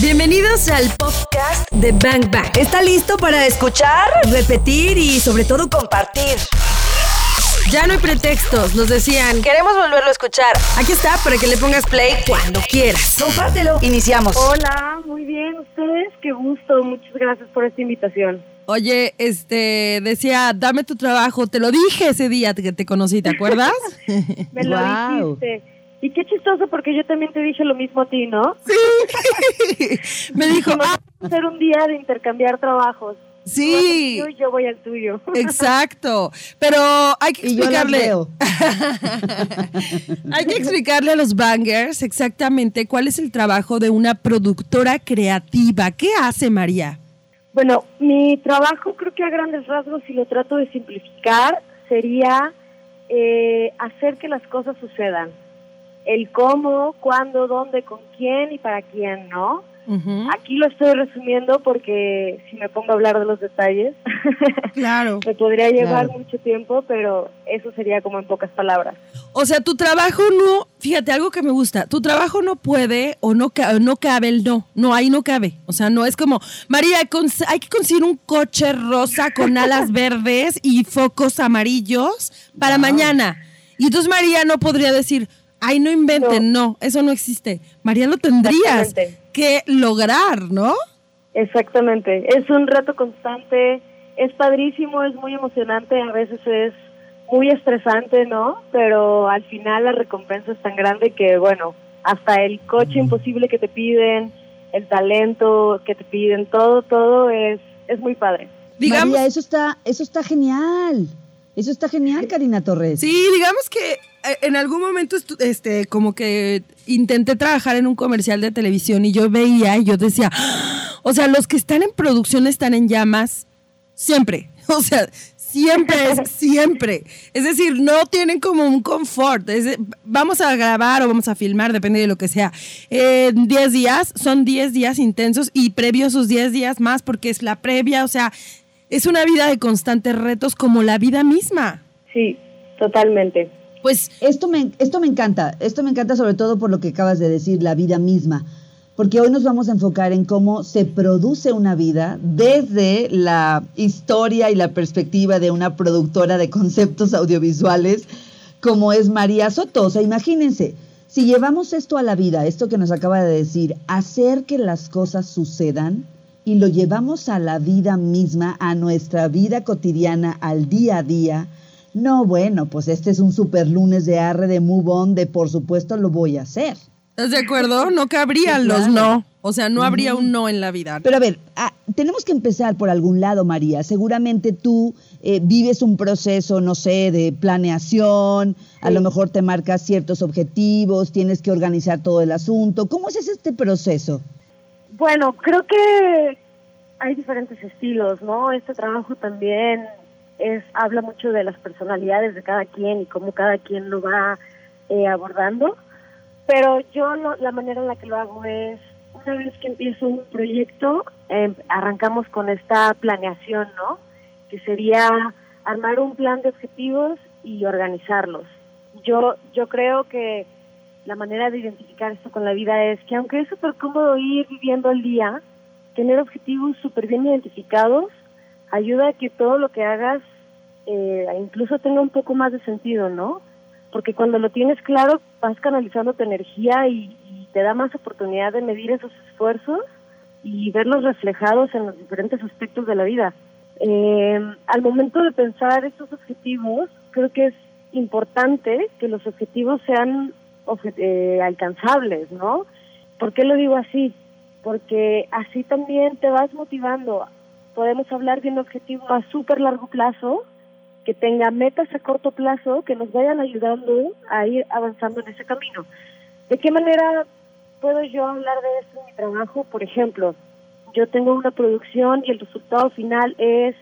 Bienvenidos al podcast de Bang Bang. ¿Está listo para escuchar, repetir y sobre todo compartir? Ya no hay pretextos, nos decían. Queremos volverlo a escuchar. Aquí está para que le pongas play cuando quieras. Compártelo. Iniciamos. Hola, muy bien. ¿Ustedes? Qué gusto. Muchas gracias por esta invitación. Oye, este, decía, dame tu trabajo. Te lo dije ese día que te conocí, ¿te acuerdas? Me lo dijiste. Y qué chistoso porque yo también te dije lo mismo a ti, ¿no? Sí. Me dijo, Vamos ah, a hacer un día de intercambiar trabajos. sí. Tú vas al tuyo y yo voy al tuyo. Exacto, pero hay que Y yo explicarle, hay que explicarle a los bangers exactamente cuál es el trabajo de una productora creativa. ¿Qué hace María? Bueno, mi trabajo creo que a grandes rasgos, si lo trato de simplificar, sería eh, hacer que las cosas sucedan. El cómo, cuándo, dónde, con quién y para quién, ¿no? Aquí lo estoy resumiendo porque si me pongo a hablar de los detalles, Claro. me podría llevar Claro. mucho tiempo, pero eso sería como en pocas palabras. O sea, tu trabajo no, fíjate, algo que me gusta, tu trabajo no puede o no, no cabe el no, no, ahí no cabe. O sea, no es como, María, hay que conseguir un coche rosa con alas verdes y focos amarillos para mañana. Y entonces María no podría decir, ay, no inventen, no, eso no existe. María lo tendrías Exactamente. que lograr, ¿no? Exactamente, es un reto constante, es padrísimo, es muy emocionante, a veces es muy estresante, ¿no? Pero al final la recompensa es tan grande que, bueno, hasta el coche imposible que te piden, el talento que te piden, todo, todo es, es muy padre. Digamos, María, eso está, eso está genial. Eso está genial, Karina Torres. Sí, digamos que eh, en algún momento este como que intenté trabajar en un comercial de televisión y yo veía y yo decía, "Ah", o sea, los que están en producción están en llamas siempre. O sea, siempre es siempre. Es decir, no tienen como un confort. Es vamos a grabar o vamos a filmar, depende de lo que sea. En 10 días, son 10 días intensos y previo a esos 10 días más porque es la previa, o sea, es una vida de constantes retos como la vida misma. Sí, totalmente. Pues Esto me, esto me encanta. Esto me encanta sobre todo por lo que acabas de decir, la vida misma. Porque hoy nos vamos a enfocar en cómo se produce una vida desde la historia y la perspectiva de una productora de conceptos audiovisuales como es María Soto. O sea, imagínense, si llevamos esto a la vida, esto que nos acaba de decir, hacer que las cosas sucedan y lo llevamos a la vida misma, a nuestra vida cotidiana, al día a día, no, bueno, pues este es un super lunes de arre de move on, de por supuesto lo voy a hacer. ¿Estás de acuerdo? No cabrían Sí, los no. O sea, no habría un no en la vida. Pero a ver, ah, tenemos que empezar por algún lado, María. Seguramente tú eh, vives un proceso, no sé, de planeación, a lo mejor te marcas ciertos objetivos, tienes que organizar todo el asunto. ¿Cómo es este proceso? Bueno, creo que hay diferentes estilos, ¿no? Este trabajo también es habla mucho de las personalidades de cada quien y cómo cada quien lo va eh, abordando. Pero yo lo- la manera en la que lo hago es, una vez que empiezo un proyecto, em, arrancamos con esta planeación, ¿no? Que sería armar un plan de objetivos y organizarlos. Yo, yo creo que la manera de identificar esto con la vida es que aunque es súper cómodo ir viviendo el día, tener objetivos súper bien identificados ayuda a que todo lo que hagas eh, incluso tenga un poco más de sentido, ¿no? Porque cuando lo tienes claro vas canalizando tu energía y, y te da más oportunidad de medir esos esfuerzos y verlos reflejados en los diferentes aspectos de la vida. Eh, al momento de pensar estos objetivos, creo que es importante que los objetivos sean eh, alcanzables, ¿no? ¿Por qué lo digo así? Porque así también te vas motivando. Podemos hablar de un objetivo a súper largo plazo, que tenga metas a corto plazo, que nos vayan ayudando a ir avanzando en ese camino. ¿De qué manera puedo yo hablar de esto en mi trabajo? Por ejemplo, yo tengo una producción y el resultado final es,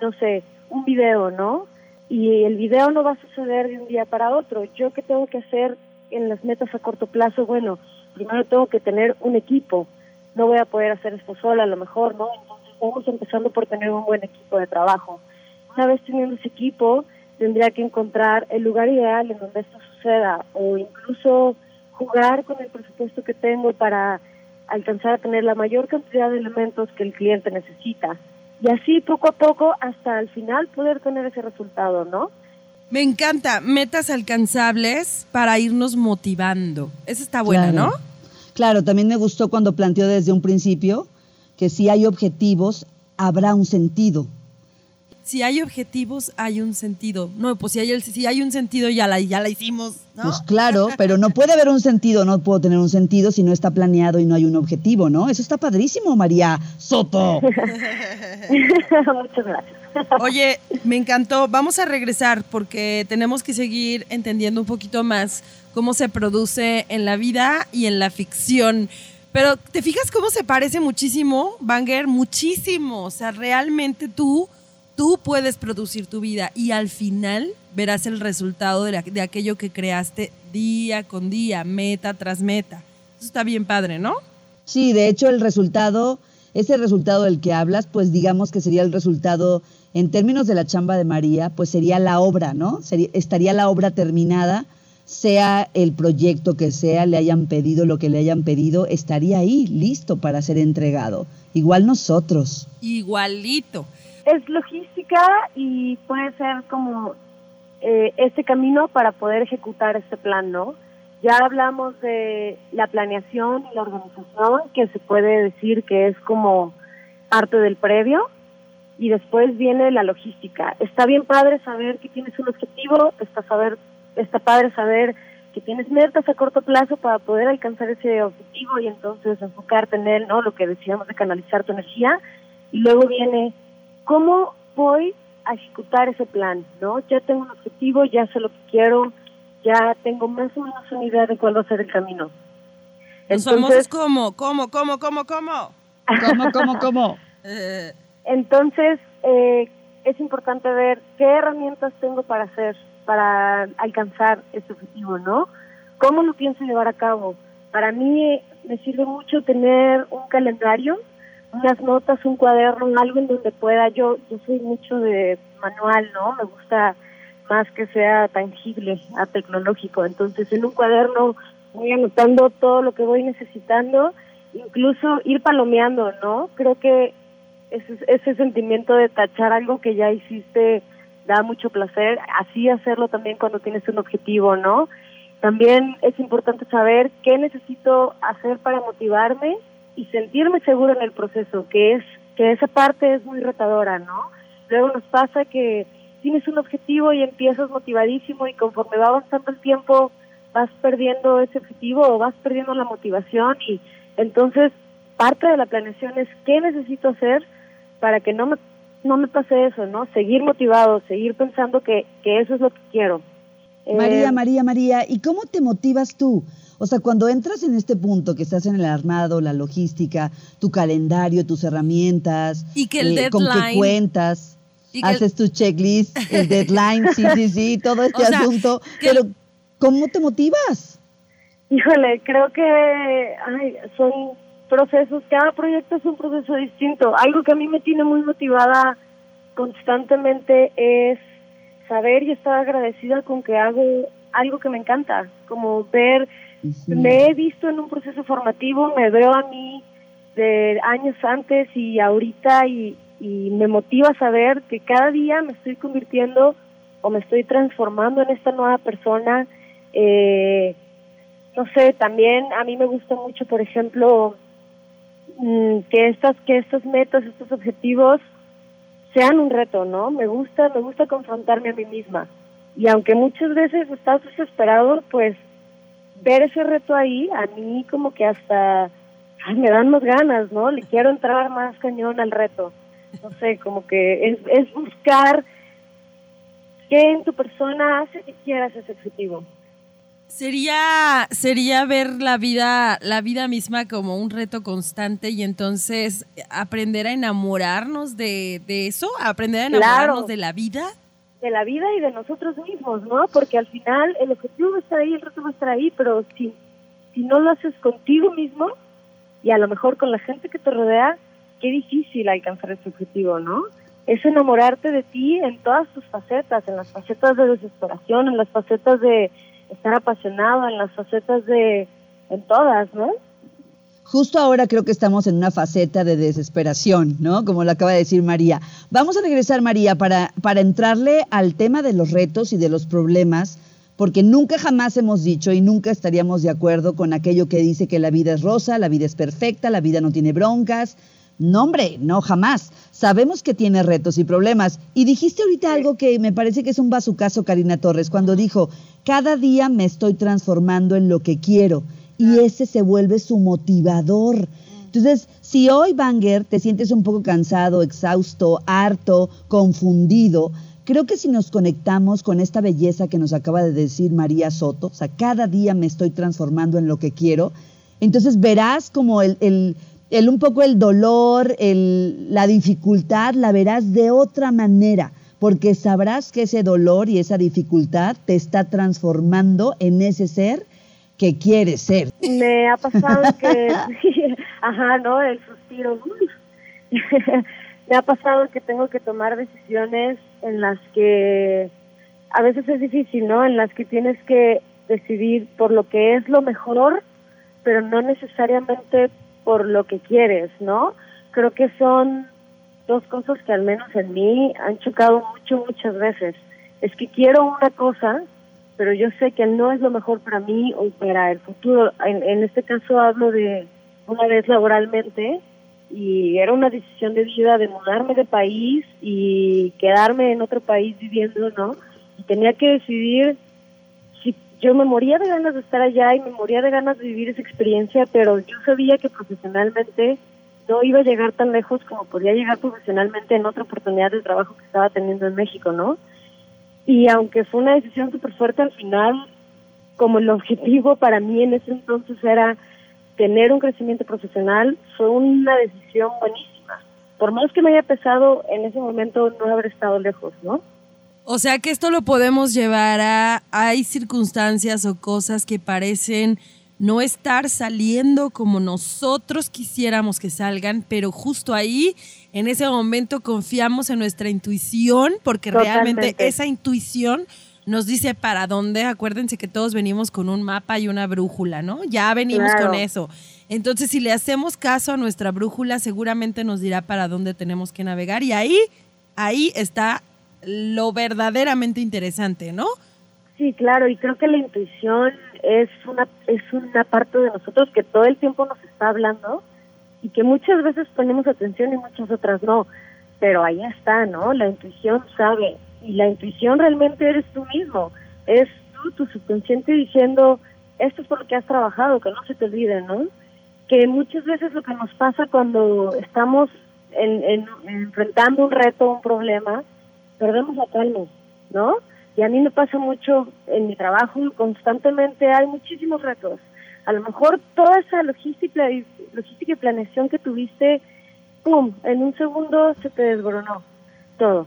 no sé, un video, ¿no? Y el video no va a suceder de un día para otro. ¿Yo qué tengo que hacer en las metas a corto plazo? Bueno, primero tengo que tener un equipo. No voy a poder hacer esto sola, a lo mejor, ¿no? Entonces vamos empezando por tener un buen equipo de trabajo. Una vez teniendo ese equipo, tendría que encontrar el lugar ideal en donde esto suceda o incluso jugar con el presupuesto que tengo para alcanzar a tener la mayor cantidad de elementos que el cliente necesita. Y así poco a poco hasta al final poder tener ese resultado, ¿no? Me encanta, metas alcanzables para irnos motivando. Esa está buena. ¿no? Claro, también me gustó cuando planteó desde un principio que si hay objetivos, habrá un sentido. Si hay objetivos, hay un sentido. No, pues si hay, el- si hay un sentido, ya la, ya la hicimos, ¿no? Pues claro, pero no puede haber un sentido, no puedo tener un sentido si no está planeado y no hay un objetivo, ¿no? Eso está padrísimo, María Soto. Muchas gracias. Oye, me encantó. Vamos a regresar porque tenemos que seguir entendiendo un poquito más cómo se produce en la vida y en la ficción. Pero ¿te fijas cómo se parece muchísimo, Banger? Muchísimo. O sea, realmente tú, tú puedes producir tu vida y al final verás el resultado de, la- de aquello que creaste día con día, meta tras meta. Eso está bien padre, ¿no? Sí, de hecho el resultado, ese resultado del que hablas, pues digamos que sería el resultado, en términos de la chamba de María, pues sería la obra, ¿no? Sería, estaría la obra terminada, sea el proyecto que sea, le hayan pedido lo que le hayan pedido, estaría ahí, listo para ser entregado. Igual nosotros. Igualito. Es logística y puede ser como eh, este camino para poder ejecutar este plan, ¿no? Ya hablamos de la planeación y la organización, que se puede decir que es como parte del previo, y después viene la logística. Está bien padre saber que tienes un objetivo, está saber, está padre saber que tienes metas a corto plazo para poder alcanzar ese objetivo y entonces enfocarte en él, ¿no? Lo que decíamos de canalizar tu energía. Y luego viene cómo voy a ejecutar ese plan, ¿no? Ya tengo un objetivo, ya sé lo que quiero, ya tengo más o menos una idea de cuál va a ser el camino. Los famosos cómo, cómo, cómo, cómo, cómo. ¿Cómo, cómo, cómo? Eh, Entonces, eh, es importante ver qué herramientas tengo para hacer, para alcanzar este objetivo, ¿no? ¿Cómo lo pienso llevar a cabo? Para mí me sirve mucho tener un calendario, unas notas, un cuaderno, algo en donde pueda. Yo, yo soy mucho de manual, ¿no? Me gusta más que sea tangible a tecnológico. Entonces, en un cuaderno voy anotando todo lo que voy necesitando, incluso ir palomeando, ¿no? Creo que ese, ese sentimiento de tachar algo que ya hiciste da mucho placer, así hacerlo también cuando tienes un objetivo, ¿no? También es importante saber qué necesito hacer para motivarme y sentirme seguro en el proceso, que es que esa parte es muy retadora, ¿no? Luego nos pasa que tienes un objetivo y empiezas motivadísimo y conforme va avanzando el tiempo vas perdiendo ese objetivo o vas perdiendo la motivación y entonces parte de la planeación es qué necesito hacer para que no me no me pase eso, ¿no? Seguir motivado, seguir pensando que, que eso es lo que quiero. María, Eh, María, María, ¿y cómo te motivas tú? O sea, cuando entras en este punto que estás en el armado, la logística, tu calendario, tus herramientas, Y que el con qué cuentas, y que el- haces tu checklist, el deadline, sí, sí, sí, todo este O sea, asunto, que- pero ¿cómo te motivas? Híjole, creo que ay, son procesos, cada proyecto es un proceso distinto. Algo que a mí me tiene muy motivada constantemente es saber y estar agradecida con que hago algo que me encanta, como ver, me he visto en un proceso formativo, me veo a mí de años antes y ahorita y, y me motiva saber que cada día me estoy convirtiendo o me estoy transformando en esta nueva persona. Eh, no sé, también a mí me gusta mucho, por ejemplo, mm, que estas que estas metas, estos objetivos sean un reto, ¿no? Me gusta, me gusta confrontarme a mí misma. Y aunque muchas veces estás desesperado, pues ver ese reto ahí, a mí como que hasta me dan más ganas, ¿no? Le quiero entrar más cañón al reto. No sé, como que es, es buscar qué en tu persona hace que quieras ese objetivo. Sería, sería ver la vida, la vida misma como un reto constante y entonces aprender a enamorarnos de, de eso, aprender a enamorarnos Claro. de la vida. de la vida y de nosotros mismos, ¿no? Porque al final el objetivo va a estar ahí, el reto va a estar ahí, pero si, si no lo haces contigo mismo y a lo mejor con la gente que te rodea, qué difícil alcanzar ese objetivo, ¿no? Es enamorarte de ti en todas tus facetas, en las facetas de desesperación, en las facetas de estar apasionado, en las facetas de, en todas, ¿no? Justo ahora creo que estamos en una faceta de desesperación, ¿no? Como lo acaba de decir María. Vamos a regresar, María, para, para entrarle al tema de los retos y de los problemas, porque nunca jamás hemos dicho y nunca estaríamos de acuerdo con aquello que dice que la vida es rosa, la vida es perfecta, la vida no tiene broncas. No, hombre, no jamás. Sabemos que tiene retos y problemas. Y dijiste ahorita algo que me parece que es un bazucazo, Karina Torres, cuando dijo, cada día me estoy transformando en lo que quiero y ese se vuelve su motivador. Entonces, si hoy, Banger, te sientes un poco cansado, exhausto, harto, confundido, creo que si nos conectamos con esta belleza que nos acaba de decir María Soto, o sea, cada día me estoy transformando en lo que quiero, entonces verás como el, el, el un poco el dolor, el, la dificultad, la verás de otra manera porque sabrás que ese dolor y esa dificultad te está transformando en ese ser que quiere ser. Me ha pasado que, ajá, ¿no? El suspiro. Me ha pasado que tengo que tomar decisiones en las que a veces es difícil, ¿no? En las que tienes que decidir por lo que es lo mejor, pero no necesariamente por lo que quieres, ¿no? Creo que son dos cosas que al menos en mí han chocado mucho, muchas veces. Es que quiero una cosa, pero yo sé que no es lo mejor para mí o para el futuro. En, este caso hablo de una vez laboralmente y era una decisión de vida de mudarme de país y quedarme en otro país viviendo, ¿no? Y tenía que decidir si yo me moría de ganas de estar allá y me moría de ganas de vivir esa experiencia, pero yo sabía que profesionalmente no iba a llegar tan lejos como podía llegar profesionalmente en otra oportunidad de trabajo que estaba teniendo en México, ¿no? Y aunque fue una decisión súper fuerte al final, como el objetivo para mí en ese entonces era tener un crecimiento profesional, fue una decisión buenísima. Por más que me haya pesado en ese momento no haber estado lejos, ¿no? O sea que esto lo podemos llevar a, hay circunstancias o cosas que parecen no estar saliendo como nosotros quisiéramos que salgan, pero justo ahí, en ese momento, confiamos en nuestra intuición, porque realmente esa intuición nos dice para dónde. Acuérdense que todos venimos con un mapa y una brújula, ¿no? Ya venimos con eso. Entonces, si le hacemos caso a nuestra brújula, seguramente nos dirá para dónde tenemos que navegar. Y ahí, ahí está lo verdaderamente interesante, ¿no? Sí, claro, y creo que la intuición es una es una parte de nosotros que todo el tiempo nos está hablando y que muchas veces ponemos atención y muchas otras no, pero ahí está, ¿no? La intuición sabe y la intuición realmente eres tú mismo, es tú, tu subconsciente diciendo esto es por lo que has trabajado, que no se te olvide, ¿no? Que muchas veces lo que nos pasa cuando estamos en, enfrentando un reto, un problema, perdemos la calma, ¿no? Y a mí me pasa mucho en mi trabajo, constantemente hay muchísimos retos. A lo mejor toda esa logística y, logística y planeación que tuviste, ¡pum!, en un segundo se te desboronó todo.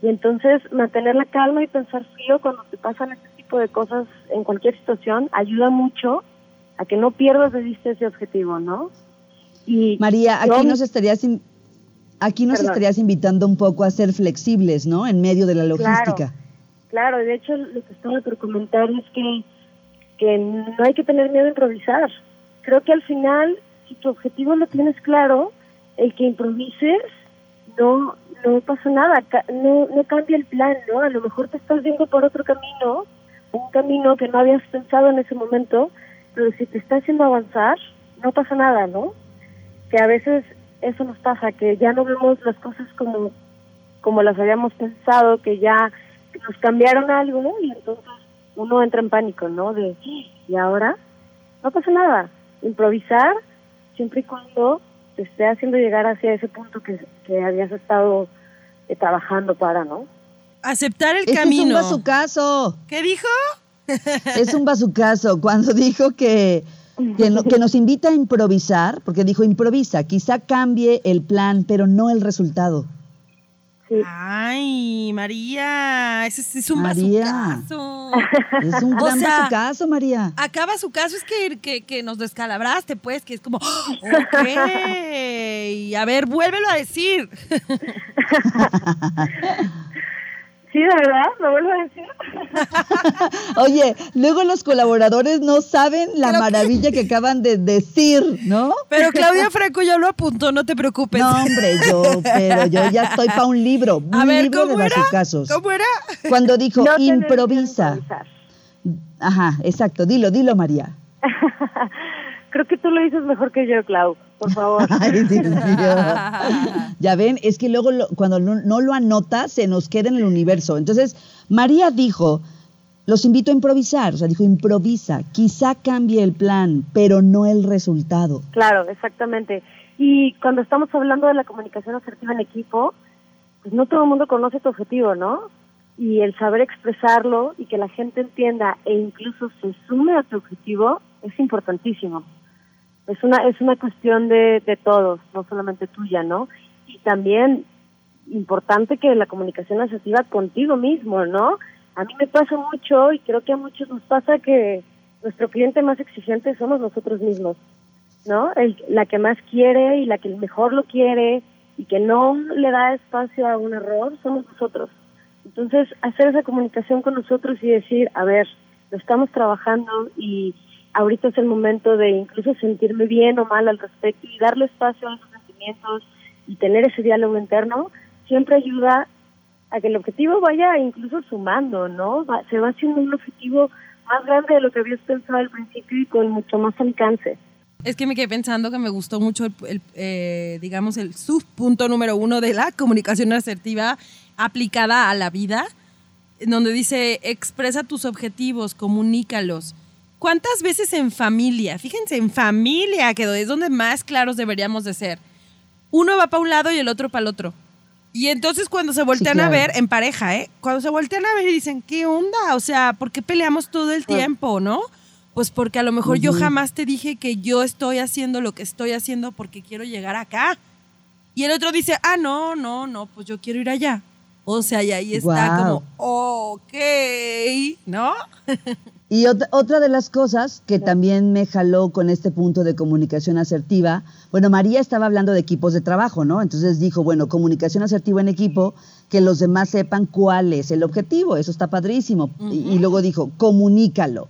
Y entonces mantener la calma y pensar frío cuando te pasan este tipo de cosas en cualquier situación ayuda mucho a que no pierdas de vista ese objetivo, ¿no? Y María, aquí nos estarías aquí nos estarías invitando un poco a ser flexibles, ¿no? En medio de la logística. Claro, de hecho lo que estaba por comentar es que, que no hay que tener miedo a improvisar. Creo que al final, si tu objetivo lo tienes claro, el que improvises no no pasa nada, no, no cambia el plan, ¿no? A lo mejor te estás viendo por otro camino, un camino que no habías pensado en ese momento, pero si te está haciendo avanzar, no pasa nada, ¿no? Que a veces eso nos pasa, que ya no vemos las cosas como, como las habíamos pensado, que ya nos cambiaron algo y entonces uno entra en pánico, ¿no? De, ¿y ahora? No pasa nada. Improvisar siempre y cuando te esté haciendo llegar hacia ese punto que, que habías estado eh, trabajando para, ¿no? Aceptar el camino. Es un bazucazo. ¿Qué dijo? es un bazucazo. Cuando dijo que, que, que nos invita a improvisar, porque dijo improvisa, quizá cambie el plan, pero no el resultado. Ay, María, ese, es un María. Es un gran o caso, María. Acaba su caso, es que, que, nos descalabraste, pues, que es como, ok, a ver, vuélvelo a decir. Sí, de verdad, lo vuelvo a decir. Oye, luego los colaboradores no saben la maravilla que... acaban de decir, ¿no? Pero Claudia Franco ya lo apuntó, no te preocupes. No, hombre, yo, pero yo ya estoy para un libro, un a ver, libro ¿cómo de era? casos. ¿Cómo era? Cuando dijo No improvisa. Ajá, exacto, dilo, dilo, María. Creo que tú lo dices mejor que yo, Clau, por favor. Ay, Dios mío. Ya ven, es que luego lo- cuando no, no lo anota se nos queda en el universo. Entonces, María dijo, los invito a improvisar, o sea, dijo, improvisa, quizá cambie el plan, pero no el resultado. Claro, exactamente. Y cuando estamos hablando de la comunicación asertiva en equipo, pues no todo el mundo conoce tu objetivo, ¿no? Y el saber expresarlo y que la gente entienda e incluso se sume a tu objetivo es importantísimo. Es una es una cuestión de, de todos, no solamente tuya, ¿no? Y también importante que la comunicación asertiva contigo mismo, ¿no? A mí me pasa mucho y creo que a muchos nos pasa que nuestro cliente más exigente somos nosotros mismos. ¿no? El, la que más quiere y la que mejor lo quiere y que no le da espacio a un error somos nosotros. Entonces, hacer esa comunicación con nosotros y decir, a ver, lo estamos trabajando y ahorita es el momento de incluso sentirme bien o mal al respecto y darle espacio a esos sentimientos y tener ese diálogo interno, siempre ayuda a que el objetivo vaya incluso sumando, ¿no? Va- se va haciendo un objetivo más grande de lo que habías pensado al principio y con mucho más alcance. Es que me quedé pensando que me gustó mucho, el, el, eh, digamos, el subpunto número uno de la comunicación asertiva aplicada a la vida, en donde dice, expresa tus objetivos, comunícalos. ¿Cuántas veces en familia? Fíjense, en familia, que es donde más claros deberíamos de ser. Uno va para un lado y el otro para el otro. Y entonces cuando se voltean claro. a ver, en pareja, ¿eh? Cuando se voltean a ver y dicen, ¿qué onda? O sea, ¿por qué peleamos todo el tiempo, no? Pues porque a lo mejor yo jamás te dije que yo estoy haciendo lo que estoy haciendo porque quiero llegar acá. Y el otro dice, ah, no, no, no, pues yo quiero ir allá. O sea, y ahí está Guau. como, ok, ¿no? Y ot- otra de las cosas que también me jaló con este punto de comunicación asertiva, bueno, María estaba hablando de equipos de trabajo, ¿no? Entonces dijo, bueno, comunicación asertiva en equipo, que los demás sepan cuál es el objetivo, eso está padrísimo. y, y luego dijo, comunícalo.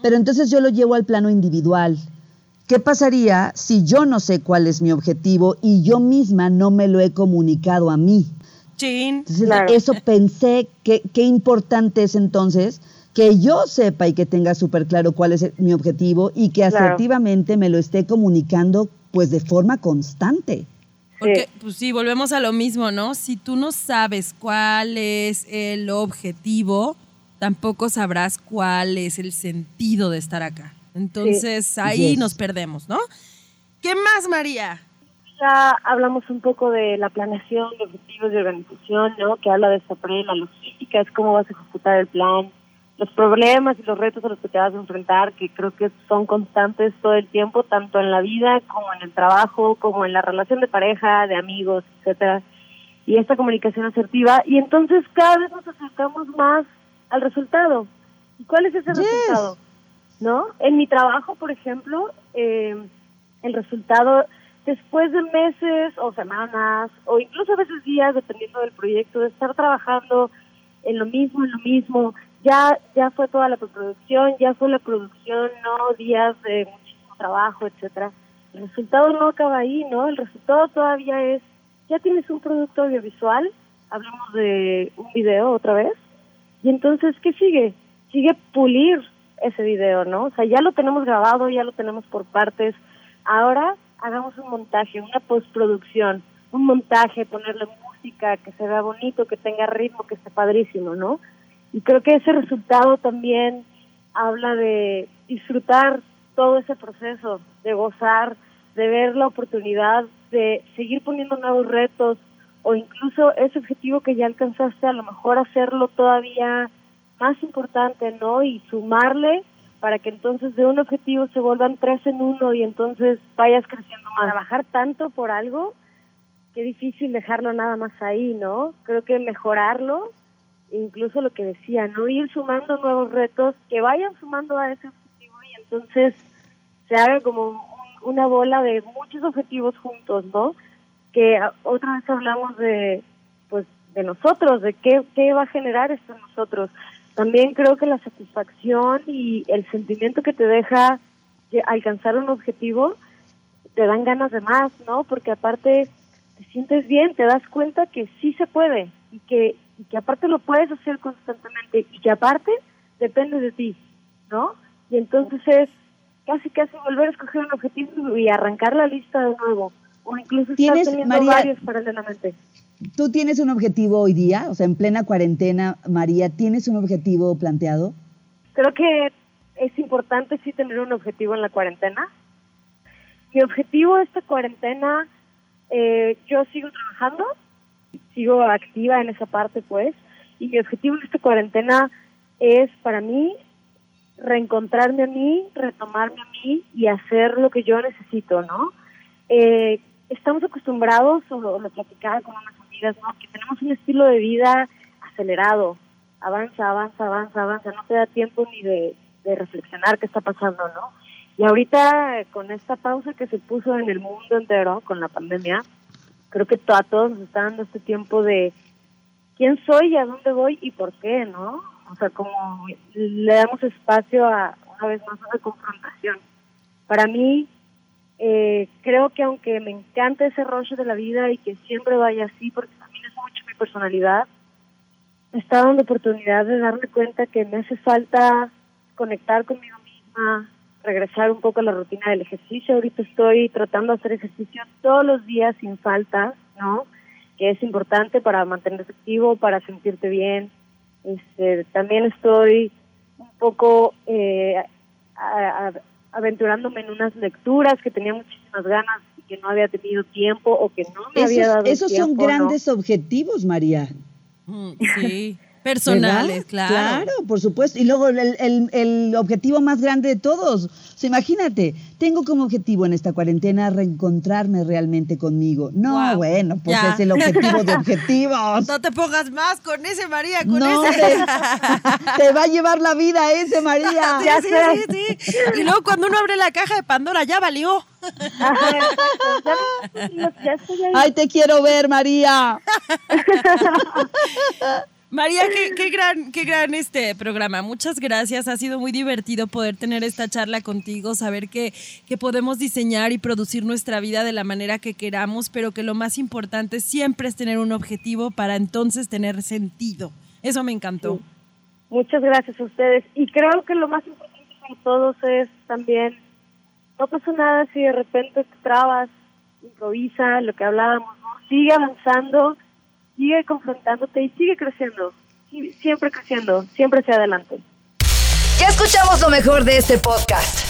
Pero entonces yo lo llevo al plano individual. ¿Qué pasaría si yo no sé cuál es mi objetivo y yo misma no me lo he comunicado a mí? Chin. Entonces, Claro. eso pensé que qué importante es entonces que yo sepa y que tenga súper claro cuál es el- mi objetivo y que Claro. asertivamente me lo esté comunicando pues de forma constante. Porque, pues sí, volvemos a lo mismo, ¿no? Si tú no sabes cuál es el objetivo, tampoco sabrás cuál es el sentido de estar acá. Entonces ahí Yes. nos perdemos, ¿no? ¿Qué más, María? Ya hablamos un poco de la planeación de objetivos de organización, ¿no? Que habla de esta pre- la logística, es cómo vas a ejecutar el plan, los problemas y los retos a los que te vas a enfrentar, que creo que son constantes todo el tiempo, tanto en la vida como en el trabajo, como en la relación de pareja, de amigos, etcétera. Y esta comunicación asertiva, y entonces cada vez nos acercamos más al resultado. ¿Y cuál es ese Yes. resultado? ¿No? En mi trabajo, por ejemplo, eh, el resultado después de meses o semanas o incluso a veces días dependiendo del proyecto de estar trabajando en lo mismo en lo mismo ya ya fue toda la preproducción ya fue la producción no días de muchísimo trabajo etcétera. El resultado no acaba ahí no el resultado todavía es ya tienes un producto audiovisual hablamos de un video otra vez y entonces qué sigue sigue pulir ese video no o sea ya lo tenemos grabado ya lo tenemos por partes. Ahora hagamos un montaje, una postproducción, un montaje, ponerle música, que se vea bonito, que tenga ritmo, que esté padrísimo, ¿no? Y creo que ese resultado también habla de disfrutar todo ese proceso, de gozar, de ver la oportunidad de seguir poniendo nuevos retos o incluso ese objetivo que ya alcanzaste, a lo mejor hacerlo todavía más importante, ¿no? Y sumarle para que entonces de un objetivo se vuelvan tres en uno y entonces vayas creciendo más. Trabajar tanto por algo, qué difícil dejarlo nada más ahí, ¿no? Creo que mejorarlo, incluso lo que decía, no ir sumando nuevos retos que vayan sumando a ese objetivo y entonces se haga como un- una bola de muchos objetivos juntos, ¿no? Que otra vez hablamos de, pues, de nosotros, de qué, qué va a generar esto en nosotros. También creo que la satisfacción y el sentimiento que te deja alcanzar un objetivo te dan ganas de más, ¿no? Porque aparte te sientes bien, te das cuenta que sí se puede y que, y que aparte lo puedes hacer constantemente y que aparte depende de ti, ¿no? Y entonces es casi casi volver a escoger un objetivo y arrancar la lista de nuevo o incluso estar teniendo María, varios paralelamente. ¿Tú tienes un objetivo hoy día? O sea, en plena cuarentena, María, ¿tienes un objetivo planteado? Creo que es importante sí tener un objetivo en la cuarentena. Mi objetivo de esta cuarentena, eh, yo sigo trabajando, sigo activa en esa parte pues, y mi objetivo en esta cuarentena es para mí reencontrarme a mí, retomarme a mí y hacer lo que yo necesito, ¿no? Eh, estamos acostumbrados, o lo platicaba con unas amigas, ¿no? Que tenemos un estilo de vida acelerado, avanza, avanza, avanza, avanza, no te da tiempo ni de, reflexionar qué está pasando, ¿no? Y ahorita con esta pausa que se puso en el mundo entero con la pandemia, creo que a todos nos está dando este tiempo de quién soy, a dónde voy y por qué, ¿no? O sea, como le damos espacio a una vez más a una confrontación. Para mí, eh, creo que aunque me encanta ese rollo de la vida y que siempre vaya así, porque también es mucho mi personalidad, me está dando oportunidad de darme cuenta que me hace falta conectar conmigo misma, regresar un poco a la rutina del ejercicio. Ahorita estoy tratando de hacer ejercicio todos los días sin falta, ¿no? Que es importante para mantenerte activo, para sentirte bien. Este, también estoy un poco eh, aventurándome en unas lecturas que tenía muchísimas ganas y que no había tenido tiempo o que no me había dado Esos son grandes objetivos, María. Mm, sí. Personales, claro. Claro, por supuesto. Y luego el, objetivo más grande de todos. O imagínate, tengo como objetivo en esta cuarentena reencontrarme realmente conmigo. No, bueno, pues es el objetivo de objetivos. No te pongas más con ese, María, con ese. Te, va a llevar la vida ese, María. ya sí, sí, sí. Y luego cuando uno abre la caja de Pandora, ya valió. Ay, te quiero ver, María. María, qué, gran, qué gran este programa. Muchas gracias. Ha sido muy divertido poder tener esta charla contigo, saber que, que podemos diseñar y producir nuestra vida de la manera que queramos, pero que lo más importante siempre es tener un objetivo para entonces tener sentido. Eso me encantó. Muchas gracias a ustedes. Y creo que lo más importante para todos es también, no pasa nada si de repente te trabas, improvisa, lo que hablábamos, sigue avanzando sigue confrontándote y sigue creciendo, siempre creciendo, siempre hacia adelante. Ya escuchamos lo mejor de este podcast.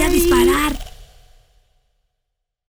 voy a disparar.